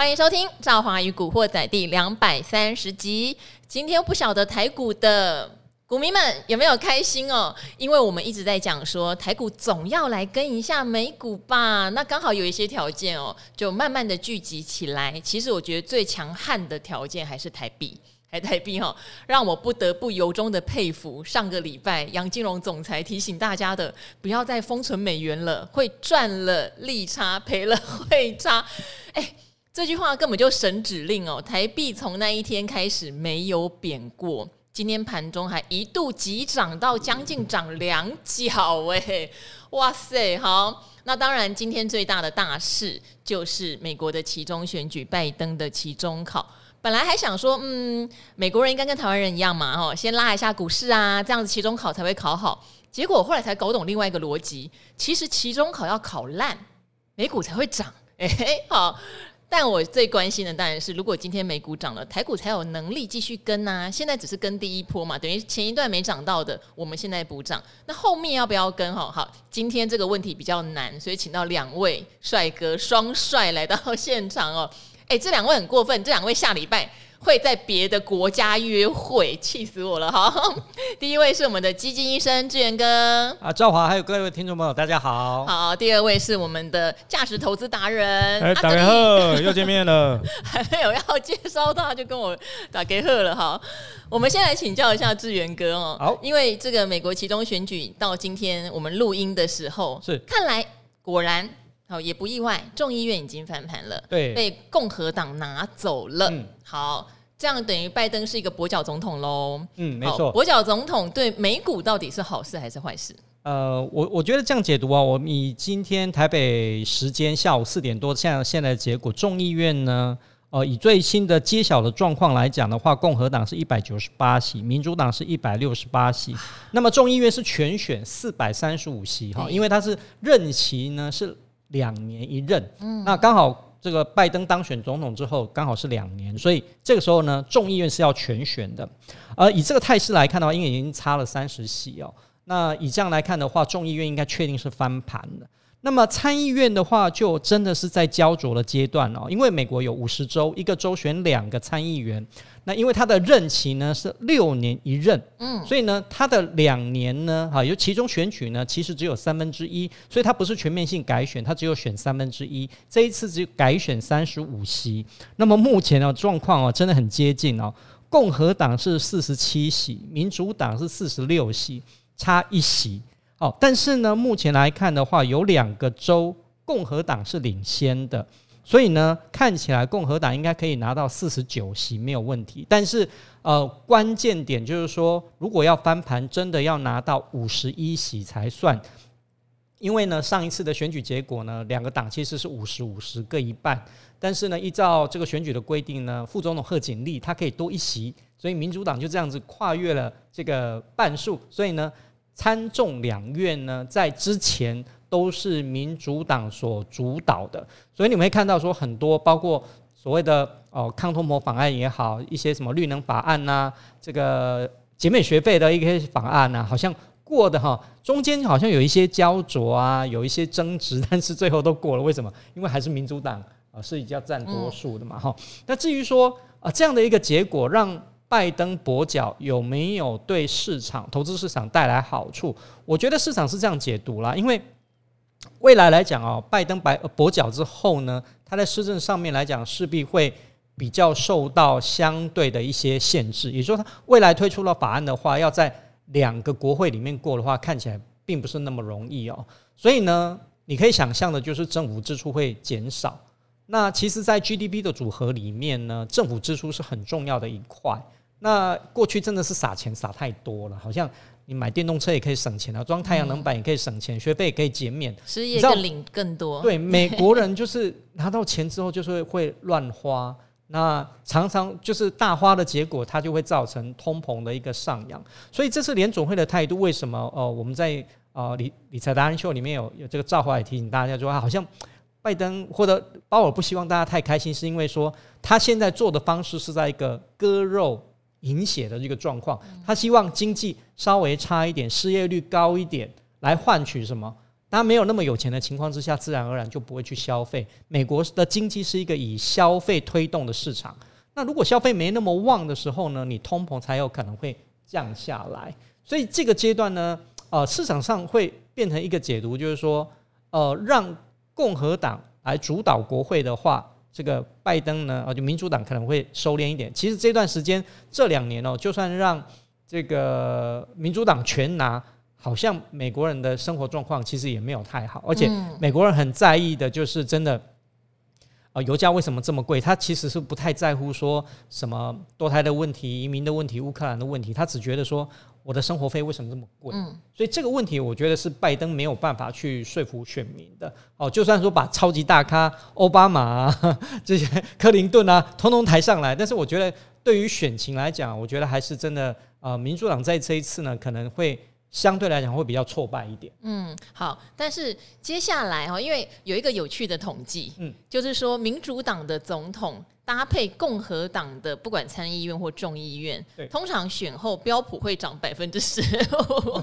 欢迎收听《赵华与古惑仔》第两百三十集。今天不晓得台股的股民们有没有开心哦？因为我们一直在讲说台股总要来跟一下美股吧。那刚好有一些条件哦，就慢慢的聚集起来。其实我觉得最强悍的条件还是台币。还台币哈，让我不得不由衷的佩服。上个礼拜杨金荣总裁提醒大家的，不要再封存美元了，会赚了利差，赔了汇差。哎，这句话根本就神指令哦！台币从那一天开始没有贬过，今天盘中还一度急涨到将近涨两角哎！哇塞，好，那当然今天最大的大事就是美国的期中选举，拜登的期中考。本来还想说，嗯，美国人应该跟台湾人一样嘛，哦，先拉一下股市啊，这样子期中考才会考好。结果后来才搞懂另外一个逻辑，其实期中考要考烂，美股才会涨。哎，好，但我最关心的当然是，如果今天美股涨了，台股才有能力继续跟啊。现在只是跟第一波嘛，等于前一段没涨到的，我们现在补涨。那后面要不要跟？好，好，今天这个问题比较难，所以请到两位帅哥双帅来到现场哦。哎，这两位很过分，这两位下礼拜会在别的国家约会，气死我了！哈，第一位是我们的基金医生志源哥啊，赵华，还有各位听众朋友，大家好。好，第二位是我们的价值投资达人，哎，打给贺，又见面了。还没有要介绍他，就跟我打给贺了。哈，我们先来请教一下志源哥哦。好，因为这个美国其中选举到今天我们录音的时候，是看来果然。好，也不意外，众议院已经翻盘了，对，被共和党拿走了。嗯，好，这样等于拜登是一个跛脚总统喽。嗯，没错，跛脚总统对美股到底是好事还是坏事？呃，我我觉得这样解读啊，我以今天台北时间下午四点多，像现在的结果，众议院呢，呃，以最新的揭晓的状况来讲的话，共和党是一百九十八席，民主党是一百六十八席，那么众议院是全选四百三十五席哈，因为它是任期呢是。两年一任，嗯，那刚好这个拜登当选总统之后，刚好是两年，所以这个时候呢，众议院是要全选的。而以这个态势来看的话，因为已经差了三十席哦，那以这样来看的话，众议院应该确定是翻盘的。那么参议院的话，就真的是在焦灼的阶段哦，因为美国有五十州，一个州选两个参议员。那因为他的任期呢是六年一任，嗯，所以呢，他的两年呢，哈，有其中选举呢，其实只有三分之一，所以他不是全面性改选，他只有选三分之一。这一次只改选三十五席。那么目前的状况哦，真的很接近哦。共和党是四十七席，民主党是四十六席，差一席。哦，但是呢，目前来看的话，有两个州共和党是领先的，所以呢，看起来共和党应该可以拿到四十九席没有问题。但是，呃，关键点就是说，如果要翻盘，真的要拿到五十一席才算。因为呢，上一次的选举结果呢，两个党其实是五十五十各一半，但是呢，依照这个选举的规定呢，副总统贺锦丽他可以多一席，所以民主党就这样子跨越了这个半数，所以呢。参众两院呢，在之前都是民主党所主导的，所以你们会看到说很多，包括所谓的哦抗通膨法案也好，一些什么绿能法案呐、这个减免学费的一些法案呐、好像过的哈，中间好像有一些焦灼啊，有一些争执，但是最后都过了。为什么？因为还是民主党啊是比较占多数的嘛哈。那至于说啊这样的一个结果让。拜登跛脚有没有对市场、投资市场带来好处？我觉得市场是这样解读啦，因为未来来讲哦，拜登白跛脚之后呢，他在施政上面来讲势必会比较受到相对的一些限制，也就是说，他未来推出了法案的话，要在两个国会里面过的话，看起来并不是那么容易哦。所以呢，你可以想象的就是政府支出会减少。那其实，在 GDP 的组合里面呢，政府支出是很重要的一块。那过去真的是撒钱撒太多了，好像你买电动车也可以省钱啊，装太阳能板也可以省钱，学费也可以减免，失业更领更多。对，美国人就是拿到钱之后就是会乱花，那常常就是大花的结果，它就会造成通膨的一个上扬。所以这次联总会的态度。为什么？哦，我们在呃理理财达人秀里面有有这个赵华也提醒大家说，好像拜登或者鲍尔不希望大家太开心，是因为说他现在做的方式是在一个割肉。饮血的这个状况，他希望经济稍微差一点，失业率高一点，来换取什么？他没有那么有钱的情况之下，自然而然就不会去消费。美国的经济是一个以消费推动的市场，那如果消费没那么旺的时候呢，你通膨才有可能会降下来。所以这个阶段呢，呃，市场上会变成一个解读，就是说，呃，让共和党来主导国会的话。这个拜登呢，啊，就民主党可能会收敛一点。其实这段时间这两年哦，就算让这个民主党全拿，好像美国人的生活状况其实也没有太好。而且美国人很在意的就是真的，啊，油价为什么这么贵？他其实是不太在乎说什么堕胎的问题、移民的问题、乌克兰的问题，他只觉得说。我的生活费为什么这么贵？嗯，所以这个问题，我觉得是拜登没有办法去说服选民的。哦，就算说把超级大咖奥巴马啊，这些克林顿啊，通通抬上来，但是我觉得对于选情来讲，我觉得还是真的，呃，民主党在这一次呢，可能会相对来讲会比较挫败一点。嗯，好，但是接下来哈，因为有一个有趣的统计，嗯，就是说民主党的总统。搭配共和党的不管参议院或众议院，通常选后标普会涨百分之十。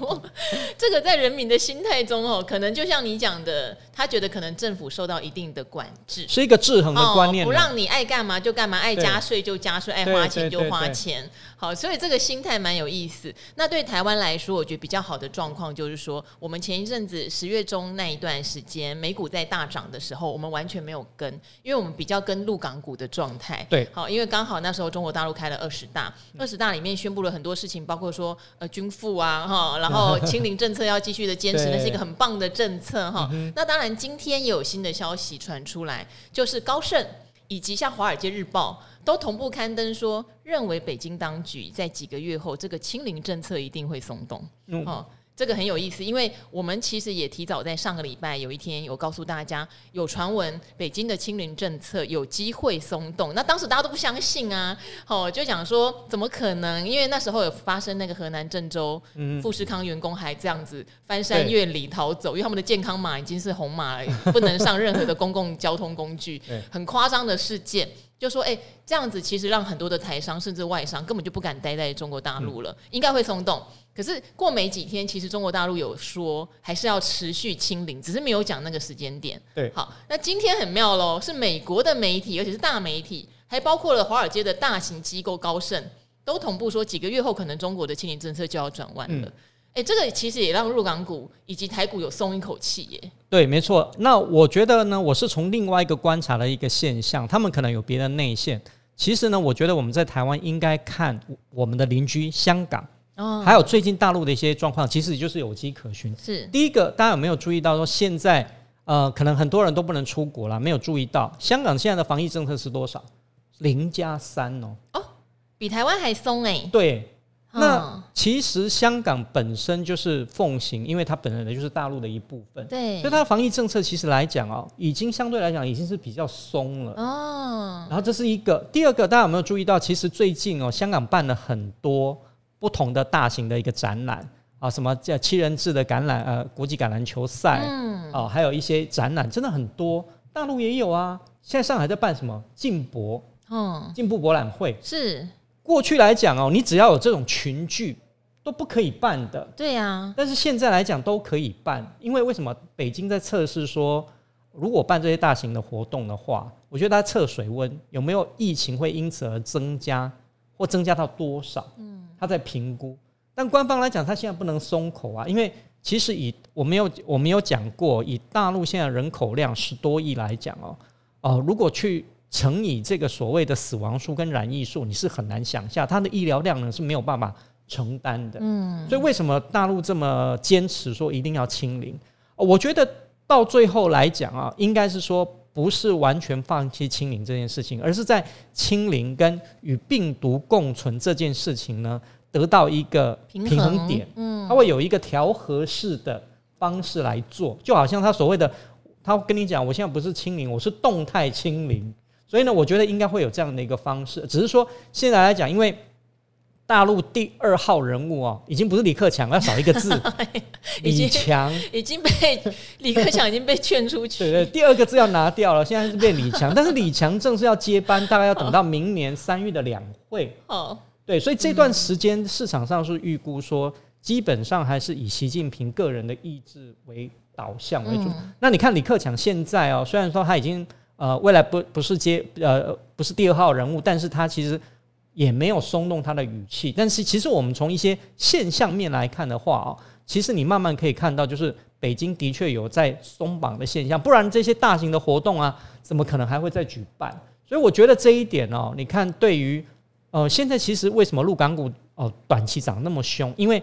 这个在人民的心态中哦，可能就像你讲的，他觉得可能政府受到一定的管制，是一个制衡的观念，不让你爱干嘛就干嘛，爱加税就加税，爱花钱就花钱。好，所以这个心态蛮有意思。那对台湾来说，我觉得比较好的状况就是说，我们前一阵子十月中那一段时间，美股在大涨的时候，我们完全没有跟，因为我们比较跟陆港股的状态。对，好，因为刚好那时候中国大陆开了二十大，二十大里面宣布了很多事情，包括说呃军富啊哈，然后 清零政策要继续的坚持，那是一个很棒的政策哈。那当然今天也有新的消息传出来，就是高盛以及像华尔街日报都同步刊登说，认为北京当局在几个月后这个清零政策一定会松动，嗯。这个很有意思，因为我们其实也提早在上个礼拜有一天有告诉大家，有传闻北京的清零政策有机会松动。那当时大家都不相信啊，哦，就讲说怎么可能？因为那时候有发生那个河南郑州富士康员工还这样子翻山越岭逃走，因为他们的健康码已经是红码了，不能上任何的公共交通工具，很夸张的事件。就说哎，这样子其实让很多的台商甚至外商根本就不敢待在中国大陆了，应该会松动。可是过没几天，其实中国大陆有说还是要持续清零，只是没有讲那个时间点。对，好，那今天很妙喽，是美国的媒体，而且是大媒体，还包括了华尔街的大型机构高盛，都同步说几个月后可能中国的清零政策就要转弯了。哎、嗯，这个其实也让入港股以及台股有松一口气耶。对，没错。那我觉得呢，我是从另外一个观察的一个现象，他们可能有别的内线。其实呢，我觉得我们在台湾应该看我们的邻居香港。哦，还有最近大陆的一些状况，其实就是有迹可循。是第一个，大家有没有注意到说，现在呃，可能很多人都不能出国了，没有注意到香港现在的防疫政策是多少？零加三哦。哦，比台湾还松哎、欸。对，那其实香港本身就是奉行，因为它本来就是大陆的一部分。对，所以它的防疫政策其实来讲哦，已经相对来讲已经是比较松了。哦。然后这是一个，第二个，大家有没有注意到？其实最近哦，香港办了很多。不同的大型的一个展览啊，什么叫七人制的橄榄呃国际橄榄球赛，嗯，哦，还有一些展览真的很多，大陆也有啊。现在上海在办什么进博，嗯，进步博览会是过去来讲哦，你只要有这种群聚都不可以办的，对呀。但是现在来讲都可以办，因为为什么？北京在测试说，如果办这些大型的活动的话，我觉得它测水温有没有疫情会因此而增加，或增加到多少？嗯。他在评估，但官方来讲，他现在不能松口啊，因为其实以我没有我没有讲过，以大陆现在人口量十多亿来讲哦，哦，如果去乘以这个所谓的死亡数跟染疫数，你是很难想象，它的医疗量呢是没有办法承担的。嗯，所以为什么大陆这么坚持说一定要清零？我觉得到最后来讲啊，应该是说。不是完全放弃清零这件事情，而是在清零跟与病毒共存这件事情呢，得到一个平衡点。嗯，它会有一个调和式的方式来做，就好像他所谓的，他跟你讲，我现在不是清零，我是动态清零。所以呢，我觉得应该会有这样的一个方式，只是说现在来讲，因为。大陆第二号人物哦，已经不是李克强，要少一个字，李强已经被李克强已经被劝出去。对对，第二个字要拿掉了，现在是变李强，但是李强正式要接班，大概要等到明年三月的两会。哦，对，所以这段时间市场上是预估说，基本上还是以习近平个人的意志为导向为主。嗯、那你看李克强现在哦，虽然说他已经呃未来不不是接呃不是第二号人物，但是他其实也没有松动他的语气。但是其实我们从一些现象面来看的话哦，其实你慢慢可以看到，就是北京的确有在松绑的现象，不然这些大型的活动啊，怎么可能还会再举办？所以我觉得这一点哦，你看对于呃现在其实为什么陆港股哦短期涨那么凶？因为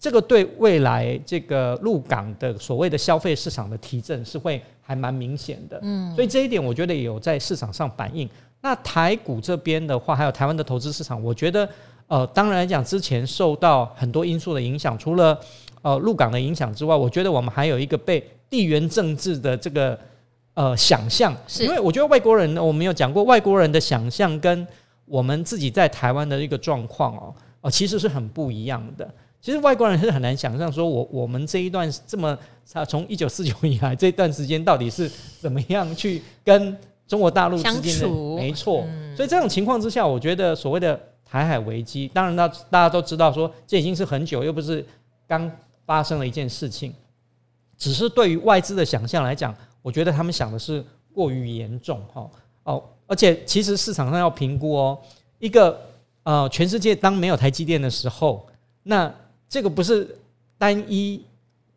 这个对未来这个陆港的所谓的消费市场的提振是会还蛮明显的，嗯，所以这一点我觉得也有在市场上反映。那台股这边的话，还有台湾的投资市场，我觉得呃，当然来讲，之前受到很多因素的影响，除了呃入港的影响之外，我觉得我们还有一个被地缘政治的这个呃想象，是因为我觉得外国人呢，我们有讲过，外国人的想象跟我们自己在台湾的一个状况哦，哦，其实是很不一样的。其实外国人是很难想象，说我我们这一段这么，从一九四九以来这段时间到底是怎么样去跟中国大陆之间的？没错，所以这种情况之下，我觉得所谓的台海危机，当然大大家都知道说这已经是很久，又不是刚发生了一件事情，只是对于外资的想象来讲，我觉得他们想的是过于严重哈。哦，而且其实市场上要评估哦，一个呃全世界当没有台积电的时候，那这个不是单一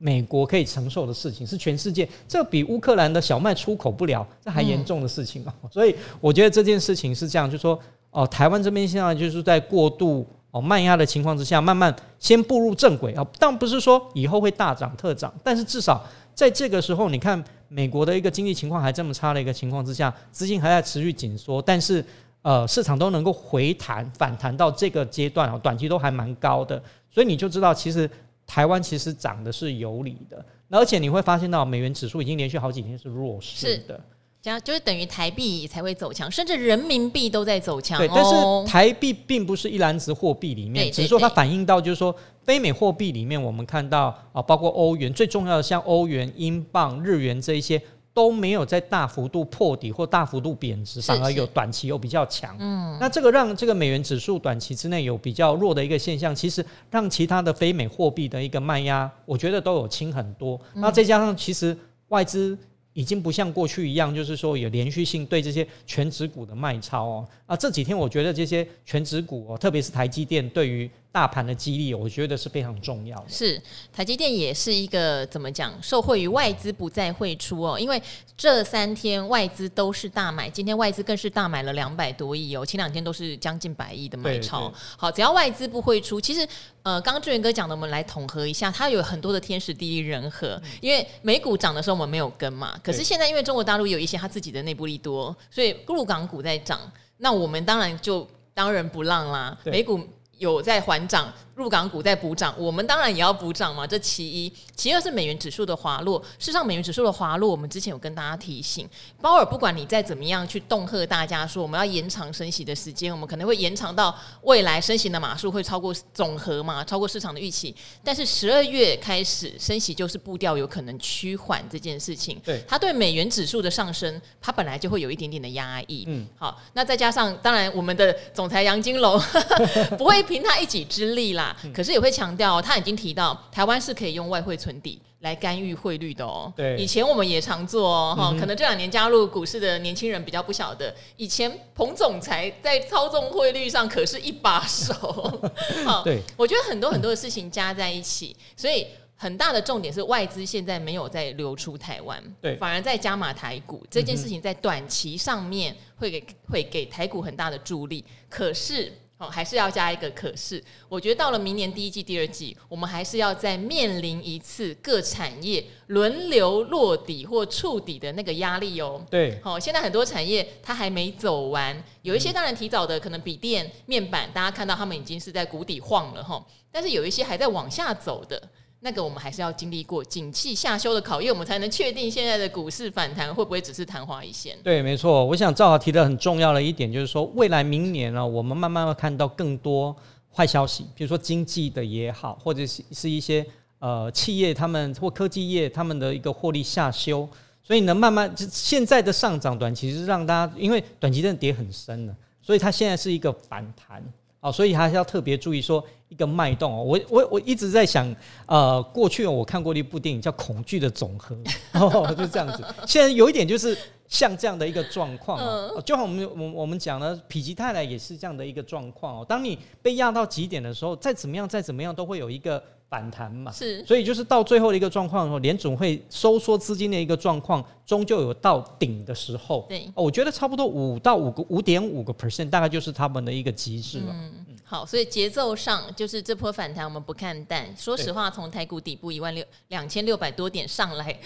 美国可以承受的事情，是全世界。这比乌克兰的小麦出口不了，这还严重的事情啊！嗯、所以我觉得这件事情是这样，就是说哦，台湾这边现在就是在过度哦慢压的情况之下，慢慢先步入正轨啊。但不是说以后会大涨特涨，但是至少在这个时候，你看美国的一个经济情况还这么差的一个情况之下，资金还在持续紧缩，但是呃市场都能够回弹反弹到这个阶段啊，短期都还蛮高的。所以你就知道，其实台湾其实涨的是有理的，而且你会发现到美元指数已经连续好几天是弱势的，这样就是等于台币才会走强，甚至人民币都在走强。对，但是台币并不是一篮子货币里面，只是说它反映到就是说非美货币里面，我们看到啊，包括欧元，最重要的像欧元、英镑、日元这一些。都没有在大幅度破底或大幅度贬值，反而有短期又比较强。嗯，那这个让这个美元指数短期之内有比较弱的一个现象，其实让其他的非美货币的一个卖压，我觉得都有轻很多。那再加上其实外资已经不像过去一样，就是说有连续性对这些全值股的卖超哦。啊，这几天我觉得这些全值股哦，特别是台积电对于。大盘的激励，我觉得是非常重要的。是台积电也是一个怎么讲，受惠于外资不再汇出哦，因为这三天外资都是大买，今天外资更是大买了两百多亿哦，前两天都是将近百亿的买超。好，只要外资不汇出，其实呃，刚刚志远哥讲的，我们来统合一下，它有很多的天时地利人和。因为美股涨的时候我们没有跟嘛，可是现在因为中国大陆有一些它自己的内部利多，所以陆港股在涨，那我们当然就当仁不让啦，美股。有在缓涨，陆港股在补涨，我们当然也要补涨嘛。这其一，其二是美元指数的滑落。事实上，美元指数的滑落，我们之前有跟大家提醒，鲍尔不管你再怎么样去恫吓大家说我们要延长升息的时间，我们可能会延长到未来升息的码数会超过总和嘛，超过市场的预期。但是十二月开始升息就是步调有可能趋缓这件事情，对它对美元指数的上升，它本来就会有一点点的压抑。嗯，好，那再加上当然我们的总裁杨金龙 不会。凭他一己之力啦，可是也会强调，他已经提到台湾是可以用外汇存底来干预汇率的哦。对，以前我们也常做哦，哈，可能这两年加入股市的年轻人比较不晓得，以前彭总裁在操纵汇率上可是一把手。好，对，我觉得很多很多的事情加在一起，所以很大的重点是外资现在没有在流出台湾，对，反而在加码台股这件事情，在短期上面会给会给台股很大的助力，可是。哦，还是要加一个可是，我觉得到了明年第一季、第二季，我们还是要再面临一次各产业轮流落底或触底的那个压力哦。对，好，现在很多产业它还没走完，有一些当然提早的，可能笔电、面板，大家看到他们已经是在谷底晃了哈，但是有一些还在往下走的。那个我们还是要经历过景气下修的考验，我们才能确定现在的股市反弹会不会只是昙花一现。对，没错。我想赵豪提的很重要的一点就是说，未来明年呢，我们慢慢会看到更多坏消息，比如说经济的也好，或者是是一些呃企业他们或科技业他们的一个获利下修，所以呢，慢慢就现在的上涨短期是让大家因为短期真的跌很深了，所以它现在是一个反弹。哦，所以还是要特别注意说一个脉动哦。我我我一直在想，呃，过去我看过的一部电影叫《恐惧的总和》，哦，就这样子。现在有一点就是像这样的一个状况哦，就好我们我我们讲的否极泰来也是这样的一个状况哦。当你被压到极点的时候，再怎么样再怎么样都会有一个。反弹嘛，是，所以就是到最后的一个状况的时候，联总会收缩资金的一个状况，终究有到顶的时候。对，我觉得差不多五到五个五点五个 percent，大概就是他们的一个极致了。嗯，好，所以节奏上就是这波反弹我们不看淡。说实话，从台股底部一万六两千六百多点上来。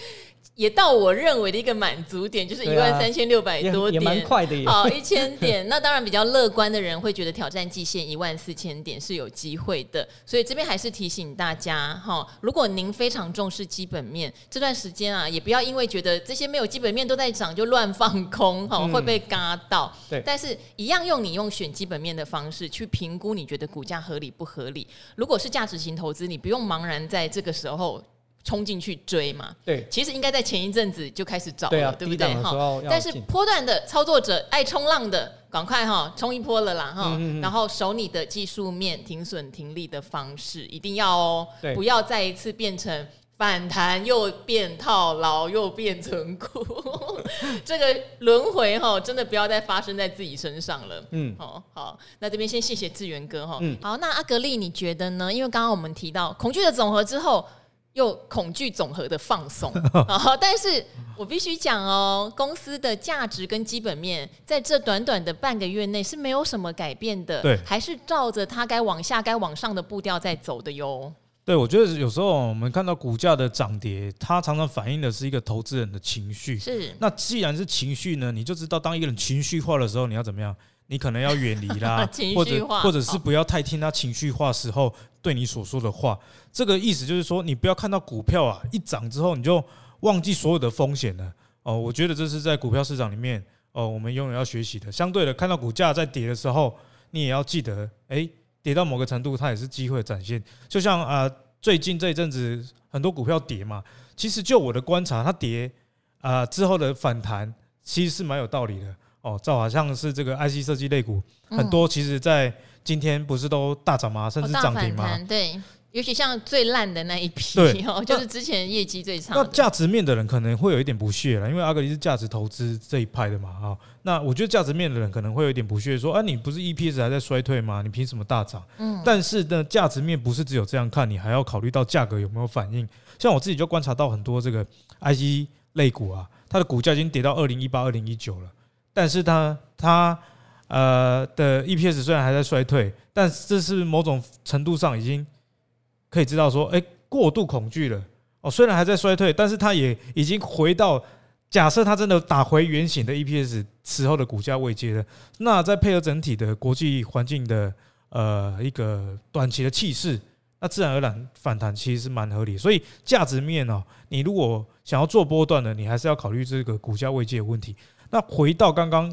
也到我认为的一个满足点，就是一万三千六百多点，也蛮快的。好，一千点。那当然比较乐观的人会觉得挑战极限一万四千点是有机会的。所以这边还是提醒大家哈，如果您非常重视基本面，这段时间啊，也不要因为觉得这些没有基本面都在涨就乱放空哈，会被嘎到。对。但是一样用你用选基本面的方式去评估，你觉得股价合理不合理？如果是价值型投资，你不用茫然在这个时候。冲进去追嘛？对，其实应该在前一阵子就开始找了，对，啊、对不对？哈，但是波段的操作者爱冲浪的，赶快哈冲一波了啦哈，嗯嗯嗯，然后守你的技术面停损停利的方式一定要哦，不要再一次变成反弹又变套牢又变存股，这个轮回哈真的不要再发生在自己身上了。嗯，好，好，那这边先谢谢志源哥哈。嗯，好，那阿格力你觉得呢？因为刚刚我们提到恐惧的总和之后。又恐惧总和的放松 啊！但是我必须讲哦，公司的价值跟基本面在这短短的半个月内是没有什么改变的，对，还是照着它该往下、该往上的步调在走的哟。对，我觉得有时候我们看到股价的涨跌，它常常反映的是一个投资人的情绪。是，那既然是情绪呢，你就知道当一个人情绪化的时候，你要怎么样？你可能要远离啦，或者或者是不要太听他情绪化时候对你所说的话。这个意思就是说，你不要看到股票啊一涨之后，你就忘记所有的风险了。哦，我觉得这是在股票市场里面哦，我们永远要学习的。相对的，看到股价在跌的时候，你也要记得，诶，跌到某个程度，它也是机会的展现。就像啊，最近这一阵子很多股票跌嘛，其实就我的观察，它跌啊之后的反弹其实是蛮有道理的。哦，这好像是这个 IC 设计类股，很多其实，在今天不是都大涨吗？甚至涨停吗？对，尤其像最烂的那一批，哦，就是之前业绩最差。那价值面的人可能会有一点不屑了，因为阿格力是价值投资这一派的嘛，啊，那我觉得价值面的人可能会有一点不屑，说，啊，你不是 EPS 还在衰退吗？你凭什么大涨？嗯，但是呢，价值面不是只有这样看，你还要考虑到价格有没有反应。像我自己就观察到很多这个 IC 类股啊，它的股价已经跌到二零一八、二零一九了。但是它它呃的 EPS 虽然还在衰退，但这是某种程度上已经可以知道说，哎，过度恐惧了哦。虽然还在衰退，但是它也已经回到假设它真的打回原形的 EPS 时候的股价位阶了。那再配合整体的国际环境的呃一个短期的气势，那自然而然反弹其实是蛮合理。所以价值面哦，你如果想要做波段的，你还是要考虑这个股价位阶的问题。那回到刚刚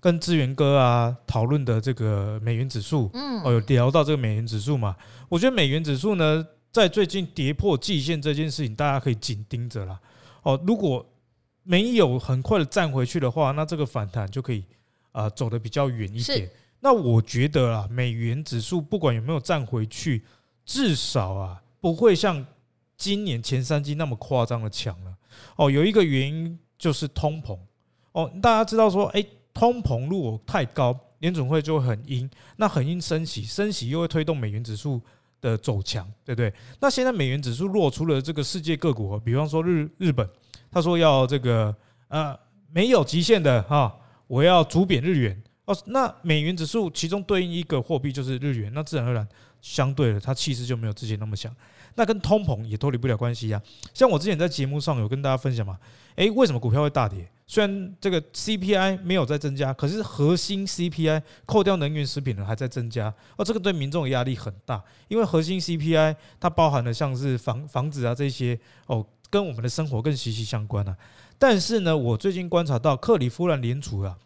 跟资源哥啊讨论的这个美元指数，嗯，哦，有聊到这个美元指数嘛？我觉得美元指数呢，在最近跌破季线这件事情，大家可以紧盯着啦。哦，如果没有很快的站回去的话，那这个反弹就可以啊走得比较远一点。那我觉得啊，美元指数不管有没有站回去，至少啊不会像今年前三季那么夸张的强了。哦，有一个原因就是通膨。哦，大家知道说，哎，通膨如果太高，联准会就会很鹰，那很鹰升息，升息又会推动美元指数的走强，对不对？那现在美元指数落出了这个世界各国，比方说日日本，他说要这个呃没有极限的哈，我要逐贬日元哦，那美元指数其中对应一个货币就是日元，那自然而然相对的，它气势就没有之前那么强。那跟通膨也脱离不了关系呀。像我之前在节目上有跟大家分享嘛，诶，为什么股票会大跌？虽然这个 CPI 没有在增加，可是核心 CPI 扣掉能源食品呢还在增加，哦，这个对民众的压力很大，因为核心 CPI 它包含了像是房房子啊这些哦，跟我们的生活更息息相关啊。但是呢，我最近观察到克里夫兰联储啊，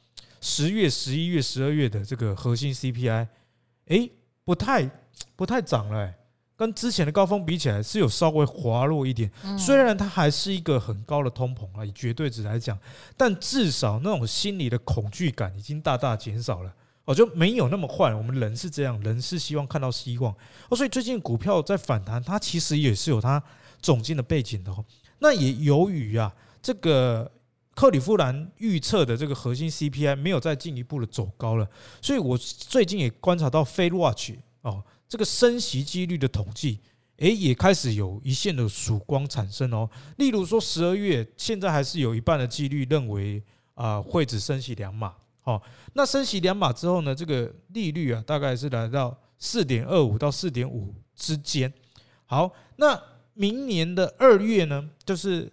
十月、十一月、十二月的这个核心 CPI，诶，不太不太涨了，欸。跟之前的高峰比起来是有稍微滑落一点，虽然它还是一个很高的通膨啊，以绝对值来讲，但至少那种心理的恐惧感已经大大减少了。哦，就没有那么坏。我们人是这样，人是希望看到希望哦，所以最近股票在反弹，它其实也是有它总经的背景的哦。那也由于啊，这个克里夫兰预测的这个核心 CPI 没有再进一步的走高了，所以我最近也观察到 FedWatch 哦，这个升息几率的统计，诶，也开始有一线的曙光产生哦。例如说十二月，现在还是有一半的几率认为啊会只升息两码。哦，那升息两码之后呢，这个利率啊，大概是来到四点二五到四点五之间。好，那明年的二月呢，就是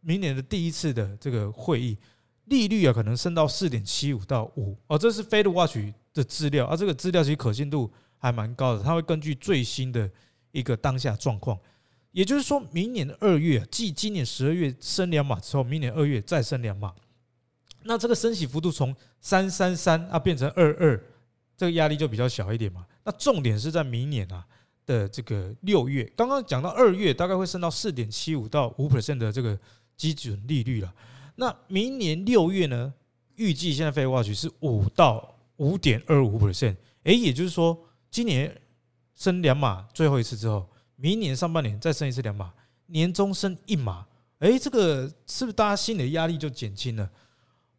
明年的第一次的这个会议，利率啊，可能升到四点七五到五。哦，这是 FedWatch 的资料啊，这个资料其实可信度还蛮高的，它会根据最新的一个当下状况，也就是说明年二月，继今年十二月升两码之后，明年二月再升两码。那这个升息幅度从三三三啊变成二二，这个压力就比较小一点嘛。那重点是在明年啊的这个六月，刚刚讲到二月大概会升到四点七五到五 percent 的这个基准利率了。那明年六月呢，预计现在 FedWatch 是五到五点二五 percent。诶，也就是说，今年升两码最后一次之后，明年上半年再升一次两码，年终升一码。诶，这个是不是大家心里的压力就减轻了？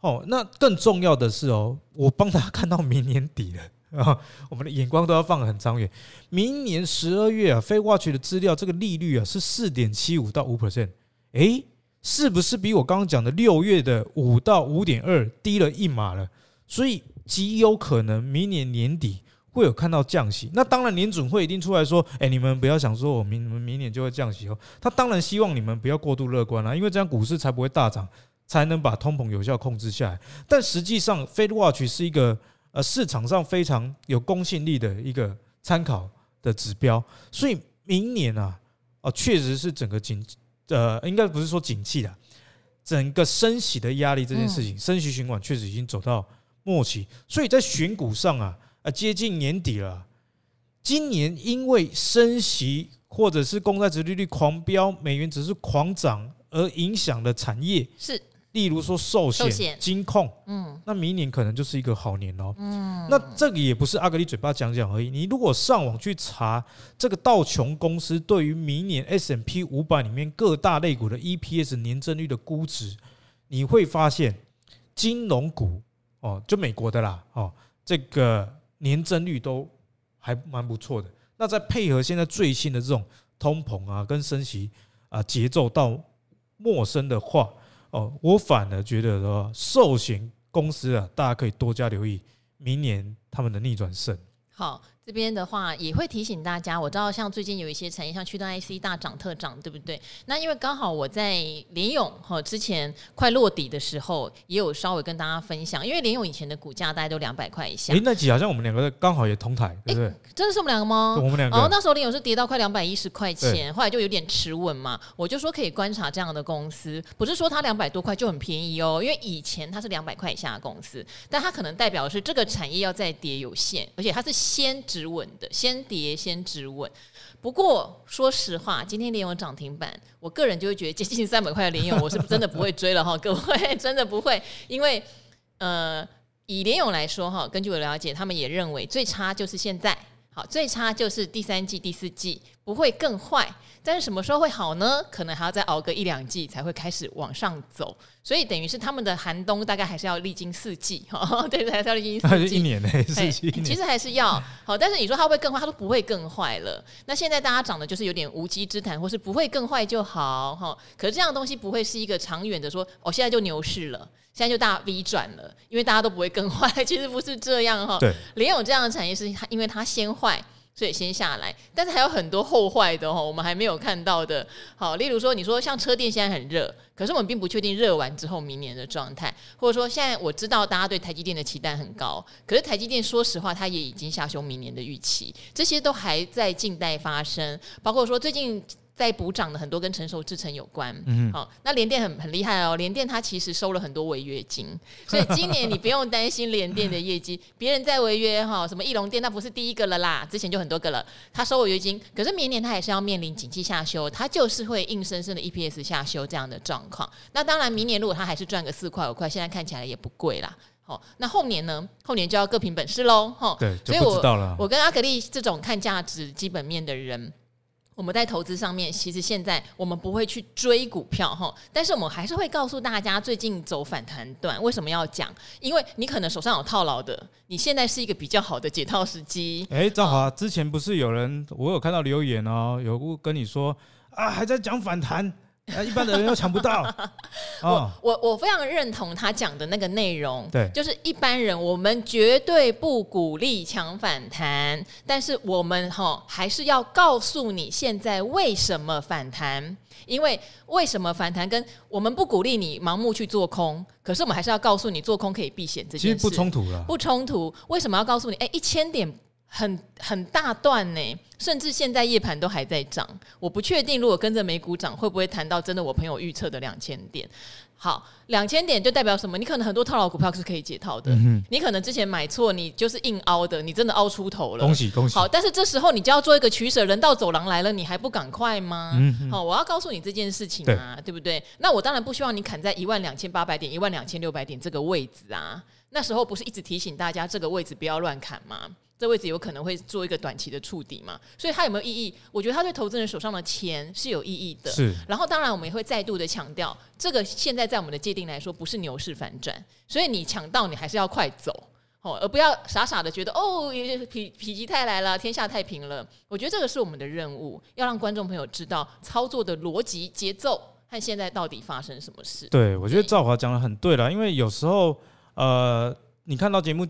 哦，那更重要的是哦，我帮大家看到明年底了啊，我们的眼光都要放很长远。明年十二月啊非挂取的资料，这个利率啊是四点七五到五 percent，诶，是不是比我刚刚讲的六月的五到五点二低了一码了？所以极有可能明年年底会有看到降息。那当然，联准会一定出来说，诶，你们不要想说我明明年就会降息哦。他当然希望你们不要过度乐观啦，因为这样股市才不会大涨。才能把通膨有效控制下来，但实际上，FedWatch 是一个呃市场上非常有公信力的一个参考的指标，所以明年啊，哦，确实是整个景呃，应该不是说景气啦，整个升息的压力这件事情，升息循环确实已经走到末期，所以在选股上啊，啊接近年底了，今年因为升息或者是公债殖利率狂飙，美元只是狂涨而影响的产业是。例如说寿险、金控，嗯，那明年可能就是一个好年哦。嗯，那这个也不是阿格里嘴巴讲讲而已。你如果上网去查这个道琼公司对于明年 S&P 五百里面各大类股的 EPS 年增率的估值，你会发现金融股哦，就美国的啦，哦，这个年增率都还蛮不错的。那再配合现在最新的这种通膨啊，跟升息啊节奏到陌生的话。哦，我反而觉得说，寿险公司啊，大家可以多加留意，明年他们的逆转胜。好。这边的话也会提醒大家，我知道像最近有一些产业，像驱动 IC 大涨特涨，对不对？那因为刚好我在联咏哈之前快落底的时候，也有稍微跟大家分享，因为联咏以前的股价大概都两百块以下。诶，那集好像我们两个刚好也同台，对不对？真的是我们两个吗？我们两个。哦，那时候联咏是跌到快两百一十块钱，后来就有点持稳嘛。我就说可以观察这样的公司，不是说它两百多块就很便宜哦，因为以前它是两百块以下的公司，但它可能代表的是这个产业要再跌有限，而且它是先止稳的，先跌先止稳。不过说实话，今天联永涨停板，我个人就会觉得接近三百块的联咏，我是真的不会追了哈，各位真的不会，因为呃，以联永来说哈，根据我了解，他们也认为最差就是现在。好，最差就是第三季、第四季不会更坏，但是什么时候会好呢？可能还要再熬个一两季才会开始往上走，所以等于是他们的寒冬大概还是要历经四季，哈，对，还是要历经四季，年呢？四季，其实还是要好，但是你说它会更坏，它都不会更坏了。那现在大家讲的就是有点无稽之谈，或是不会更坏就好，哈。可是这样的东西不会是一个长远的说，哦，现在就牛市了。现在就大 V 转了，因为大家都不会更坏，其实不是这样哈。对，连有这样的产业是它，因为它先坏，所以先下来，但是还有很多后坏的哈，我们还没有看到的。好，例如说，你说像车店现在很热，可是我们并不确定热完之后明年的状态，或者说现在我知道大家对台积电的期待很高，可是台积电说实话，它也已经下修明年的预期，这些都还在近代发生，包括说最近。在补涨的很多跟成熟制程有关，嗯，好，那联电很很厉害哦，联电它其实收了很多违约金，所以今年你不用担心联电的业绩，别人在违约哈，什么翼龙电那不是第一个了啦，之前就很多个了，它收违约金，可是明年它还是要面临景气下修，它就是会硬生生的 EPS 下修这样的状况，那当然明年如果它还是赚个四块五块，现在看起来也不贵啦。好，那后年呢？后年就要各凭本事喽，哈。对，所以我。我跟阿格力这种看价值基本面的人。我们在投资上面，其实现在我们不会去追股票哈，但是我们还是会告诉大家最近走反弹段，为什么要讲？因为你可能手上有套牢的，你现在是一个比较好的解套时机。哎，赵华，之前不是有人我有看到留言哦，有跟你说啊，还在讲反弹。啊，一般的人又抢不到。我我我非常认同他讲的那个内容，对，就是一般人我们绝对不鼓励抢反弹，但是我们哈还是要告诉你现在为什么反弹，因为为什么反弹跟我们不鼓励你盲目去做空，可是我们还是要告诉你做空可以避险这件事，其实不冲突了，不冲突。为什么要告诉你？哎，一千点。很很大段呢，甚至现在夜盘都还在涨。我不确定，如果跟着美股涨，会不会谈到真的我朋友预测的两千点？好，两千点就代表什么？你可能很多套牢股票是可以解套的。嗯、你可能之前买错，你就是硬凹的，你真的凹出头了。恭喜恭喜！好，但是这时候你就要做一个取舍，人到走廊来了，你还不赶快吗？嗯、好，我要告诉你这件事情啊，对，对不对？那我当然不希望你砍在一万两千八百点、一万两千六百点这个位置啊。那时候不是一直提醒大家这个位置不要乱砍吗？这位置有可能会做一个短期的触底嘛，所以它有没有意义？我觉得它对投资人手上的钱是有意义的。是。然后当然我们也会再度的强调，这个现在在我们的界定来说不是牛市反转，所以你抢到你还是要快走哦，而不要傻傻的觉得哦，否否极泰来了，天下太平了。我觉得这个是我们的任务，要让观众朋友知道操作的逻辑节奏和现在到底发生什么事。对，我觉得赵华讲的很对了，因为有时候呃，你看到节目。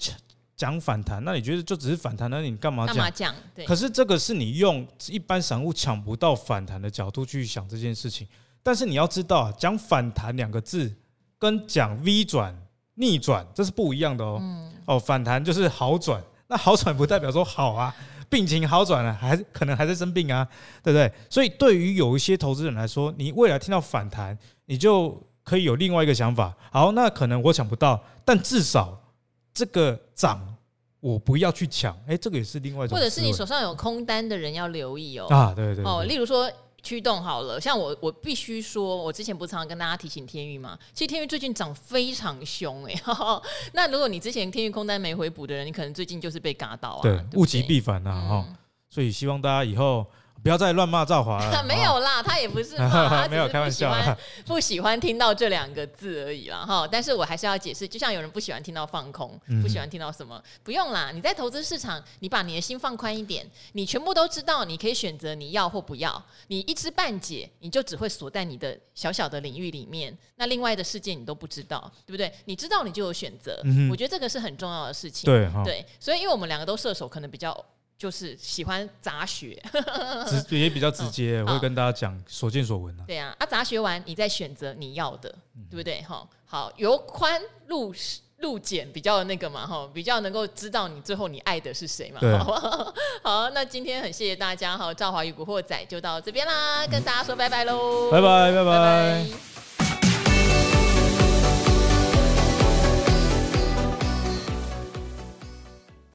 讲反弹，那你觉得就只是反弹？那你干嘛讲？干嘛讲？对。可是这个是你用一般散户抢不到反弹的角度去想这件事情。但是你要知道啊，讲反弹两个字跟讲 V 转逆转这是不一样的哦。嗯。哦，反弹就是好转，那好转不代表说好啊，病情好转了，还可能还在生病啊，对不对？所以对于有一些投资人来说，你未来听到反弹，你就可以有另外一个想法。好，那可能我抢不到，但至少。这个涨，我不要去抢，哎，这个也是另外一种。或者是你手上有空单的人要留意哦。啊，对对，对。哦，例如说驱动好了，像我，我必须说，我之前不常常跟大家提醒天钰嘛，其实天钰最近涨非常凶哎。那如果你之前天钰空单没回补的人，你可能最近就是被嘎到啊。对，物极必反呐哈。所以希望大家以后。不要再乱骂赵华了。没有啦，他也不是骂，没有开玩笑，不喜欢听到这两个字而已啦哈。但是我还是要解释，就像有人不喜欢听到放空，不喜欢听到什么，不用啦。你在投资市场，你把你的心放宽一点，你全部都知道，你可以选择你要或不要。你一知半解，你就只会锁在你的小小的领域里面，那另外的世界你都不知道，对不对？你知道你就有选择，我觉得这个是很重要的事情。对对，所以因为我们两个都射手，可能比较。就是喜欢杂学，直也比较直接，我会跟大家讲所见所闻啊。对啊，啊杂学完你再选择你要的，对不对？哈，好，由宽入入简比较那个嘛，哈，比较能够知道你最后你爱的是谁嘛。好，好，那今天很谢谢大家哈，赵华与古惑仔就到这边啦，跟大家说拜拜喽，拜拜拜拜。